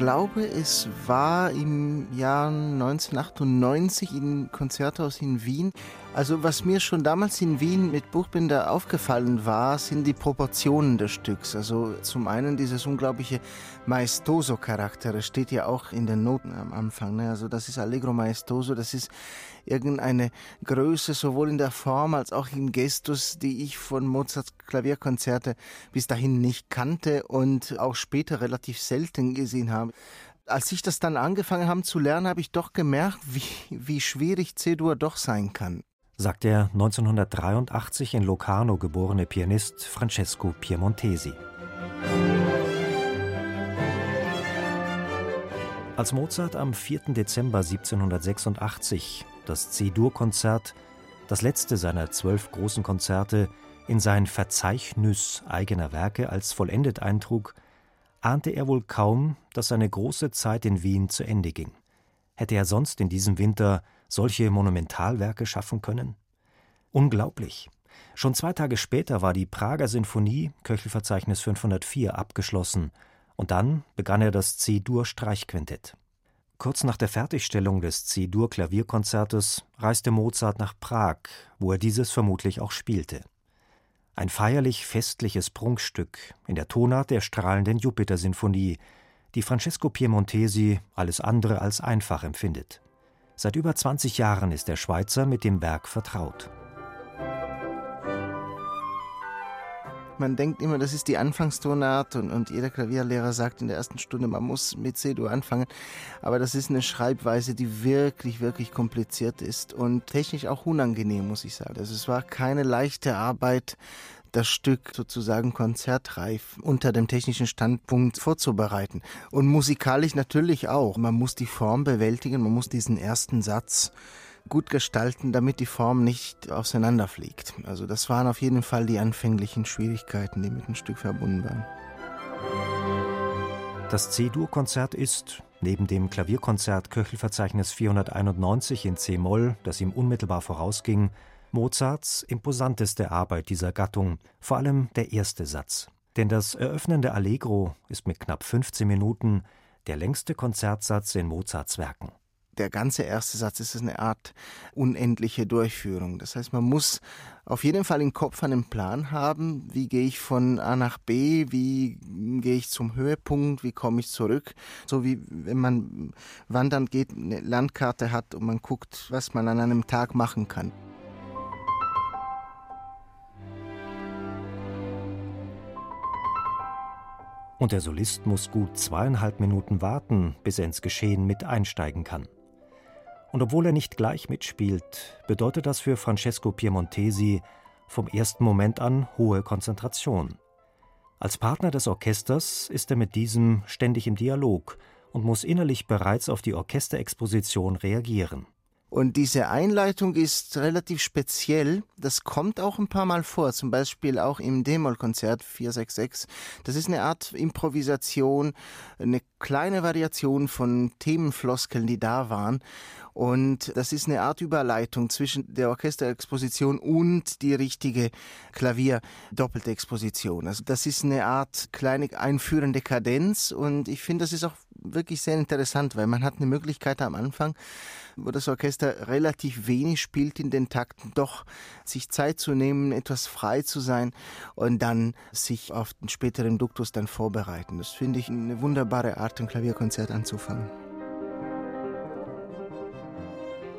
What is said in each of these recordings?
Glaube, es war im Jahr 1998 im Konzerthaus in Wien. Also was mir schon damals in Wien mit Buchbinder aufgefallen war, sind die Proportionen des Stücks. Also zum einen dieses unglaubliche Maestoso-Charakter, das steht ja auch in den Noten am Anfang. Ne? Also das ist Allegro Maestoso, das ist irgendeine Größe sowohl in der Form als auch im Gestus, die ich von Mozarts Klavierkonzerte bis dahin nicht kannte und auch später relativ selten gesehen habe als ich das dann angefangen habe zu lernen, habe ich doch gemerkt, wie, wie schwierig C-Dur doch sein kann sagt der 1983 in Locarno geborene Pianist Francesco Piemontesi. Als Mozart am 4. Dezember 1786 das C-Dur-Konzert, das letzte seiner zwölf großen Konzerte, in sein Verzeichnis eigener Werke als vollendet eintrug, ahnte er wohl kaum, dass seine große Zeit in Wien zu Ende ging. Hätte er sonst in diesem Winter solche Monumentalwerke schaffen können? Unglaublich. Schon zwei Tage später war die Prager Sinfonie, Köchelverzeichnis 504, abgeschlossen, und dann begann er das C-Dur-Streichquintett. Kurz nach der Fertigstellung des C-Dur-Klavierkonzertes reiste Mozart nach Prag, wo er dieses vermutlich auch spielte. Ein feierlich festliches Prunkstück in der Tonart der strahlenden Jupiter-Sinfonie, die Francesco Piemontesi alles andere als einfach empfindet. Seit über 20 Jahren ist der Schweizer mit dem Werk vertraut. Man denkt immer, das ist die Anfangstonart und, und jeder Klavierlehrer sagt in der ersten Stunde, man muss mit C-Dur anfangen. Aber das ist eine Schreibweise, die wirklich, wirklich kompliziert ist und technisch auch unangenehm, muss ich sagen. Also es war keine leichte Arbeit, das Stück sozusagen konzertreif unter dem technischen Standpunkt vorzubereiten. Und musikalisch natürlich auch. Man muss die Form bewältigen, man muss diesen ersten Satz gut gestalten, damit die Form nicht auseinanderfliegt. Also das waren auf jeden Fall die anfänglichen Schwierigkeiten, die mit dem Stück verbunden waren. Das C-Dur-Konzert ist, neben dem Klavierkonzert Köchelverzeichnis 491 in C-Moll, das ihm unmittelbar vorausging, Mozarts imposanteste Arbeit dieser Gattung, vor allem der erste Satz. Denn das eröffnende Allegro ist mit knapp 15 Minuten der längste Konzertsatz in Mozarts Werken. Der ganze erste Satz ist eine Art unendliche Durchführung. Das heißt, man muss auf jeden Fall im Kopf einen Plan haben, wie gehe ich von A nach B, wie gehe ich zum Höhepunkt, wie komme ich zurück. So wie wenn man wandern geht, eine Landkarte hat und man guckt, was man an einem Tag machen kann. Und der Solist muss gut zweieinhalb Minuten warten, bis er ins Geschehen mit einsteigen kann. Und obwohl er nicht gleich mitspielt, bedeutet das für Francesco Piemontesi vom ersten Moment an hohe Konzentration. Als Partner des Orchesters ist er mit diesem ständig im Dialog und muss innerlich bereits auf die Orchesterexposition reagieren. Und diese Einleitung ist relativ speziell. Das kommt auch ein paar Mal vor, zum Beispiel auch im D-Moll-Konzert 466. Das ist eine Art Improvisation, eine kleine Variation von Themenfloskeln, die da waren. Und das ist eine Art Überleitung zwischen der Orchesterexposition und die richtige Klavier-doppelte Exposition. Also das ist eine Art kleine einführende Kadenz und ich finde, das ist auch wirklich sehr interessant, weil man hat eine Möglichkeit am Anfang, wo das Orchester relativ wenig spielt in den Takten, doch sich Zeit zu nehmen, etwas frei zu sein und dann sich auf den späteren Duktus dann vorbereiten. Das finde ich eine wunderbare Art, ein Klavierkonzert anzufangen.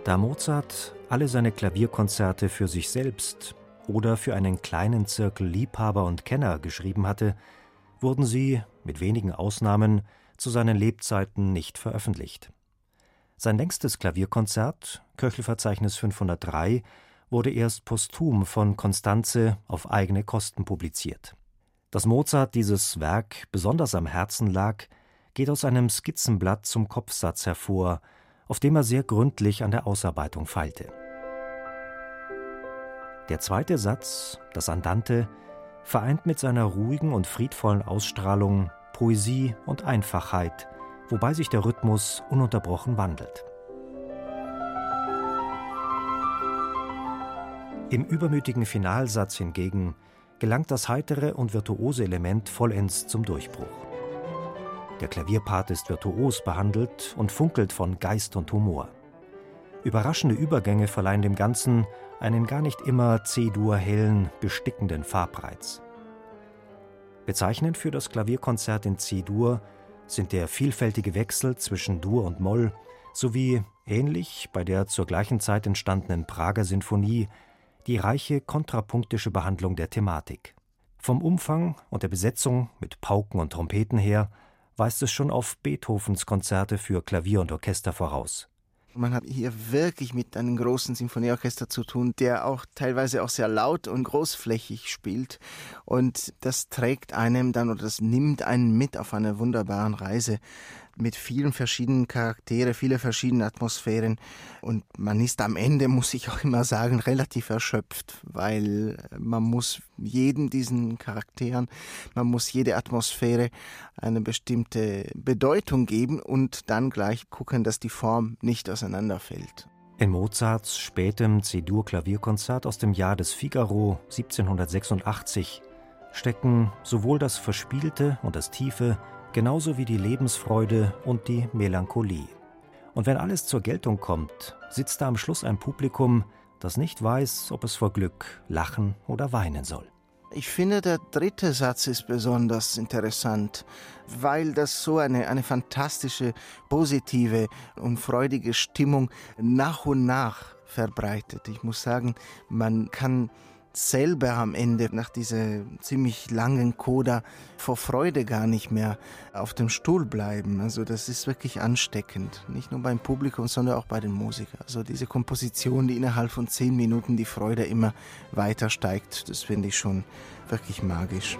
Da Mozart alle seine Klavierkonzerte für sich selbst oder für einen kleinen Zirkel Liebhaber und Kenner geschrieben hatte, wurden sie, mit wenigen Ausnahmen, zu seinen Lebzeiten nicht veröffentlicht. Sein längstes Klavierkonzert, Köchelverzeichnis 503, wurde erst posthum von Constanze auf eigene Kosten publiziert. Dass Mozart dieses Werk besonders am Herzen lag, geht aus einem Skizzenblatt zum Kopfsatz hervor, auf dem er sehr gründlich an der Ausarbeitung feilte. Der zweite Satz, das Andante, vereint mit seiner ruhigen und friedvollen Ausstrahlung Poesie und Einfachheit, wobei sich der Rhythmus ununterbrochen wandelt. Im übermütigen Finalsatz hingegen gelangt das heitere und virtuose Element vollends zum Durchbruch. Der Klavierpart ist virtuos behandelt und funkelt von Geist und Humor. Überraschende Übergänge verleihen dem Ganzen einen gar nicht immer C-Dur hellen, bestickenden Farbreiz. Bezeichnend für das Klavierkonzert in C-Dur sind der vielfältige Wechsel zwischen Dur und Moll sowie, ähnlich bei der zur gleichen Zeit entstandenen Prager Sinfonie, die reiche kontrapunktische Behandlung der Thematik. Vom Umfang und der Besetzung mit Pauken und Trompeten her weist es schon auf Beethovens Konzerte für Klavier und Orchester voraus. Man hat hier wirklich mit einem großen Sinfonieorchester zu tun, der auch teilweise auch sehr laut und großflächig spielt. Und das trägt einem dann oder das nimmt einen mit auf einer wunderbaren Reise mit vielen verschiedenen Charaktere, viele verschiedene Atmosphären. Und man ist am Ende, muss ich auch immer sagen, relativ erschöpft, weil man muss jedem diesen Charakteren, man muss jede Atmosphäre eine bestimmte Bedeutung geben und dann gleich gucken, dass die Form nicht auseinanderfällt. In Mozarts spätem C-Dur-Klavierkonzert aus dem Jahr des Figaro 1786 stecken sowohl das Verspielte und das Tiefe genauso wie die Lebensfreude und die Melancholie. Und wenn alles zur Geltung kommt, sitzt da am Schluss ein Publikum, das nicht weiß, ob es vor Glück lachen oder weinen soll. Ich finde, der dritte Satz ist besonders interessant, weil das so eine, eine fantastische, positive und freudige Stimmung nach und nach verbreitet. Ich muss sagen, man kann selber am Ende nach dieser ziemlich langen Coda vor Freude gar nicht mehr auf dem Stuhl bleiben. Also das ist wirklich ansteckend, nicht nur beim Publikum, sondern auch bei den Musikern. Also diese Komposition, die innerhalb von zehn Minuten die Freude immer weiter steigt, das finde ich schon wirklich magisch.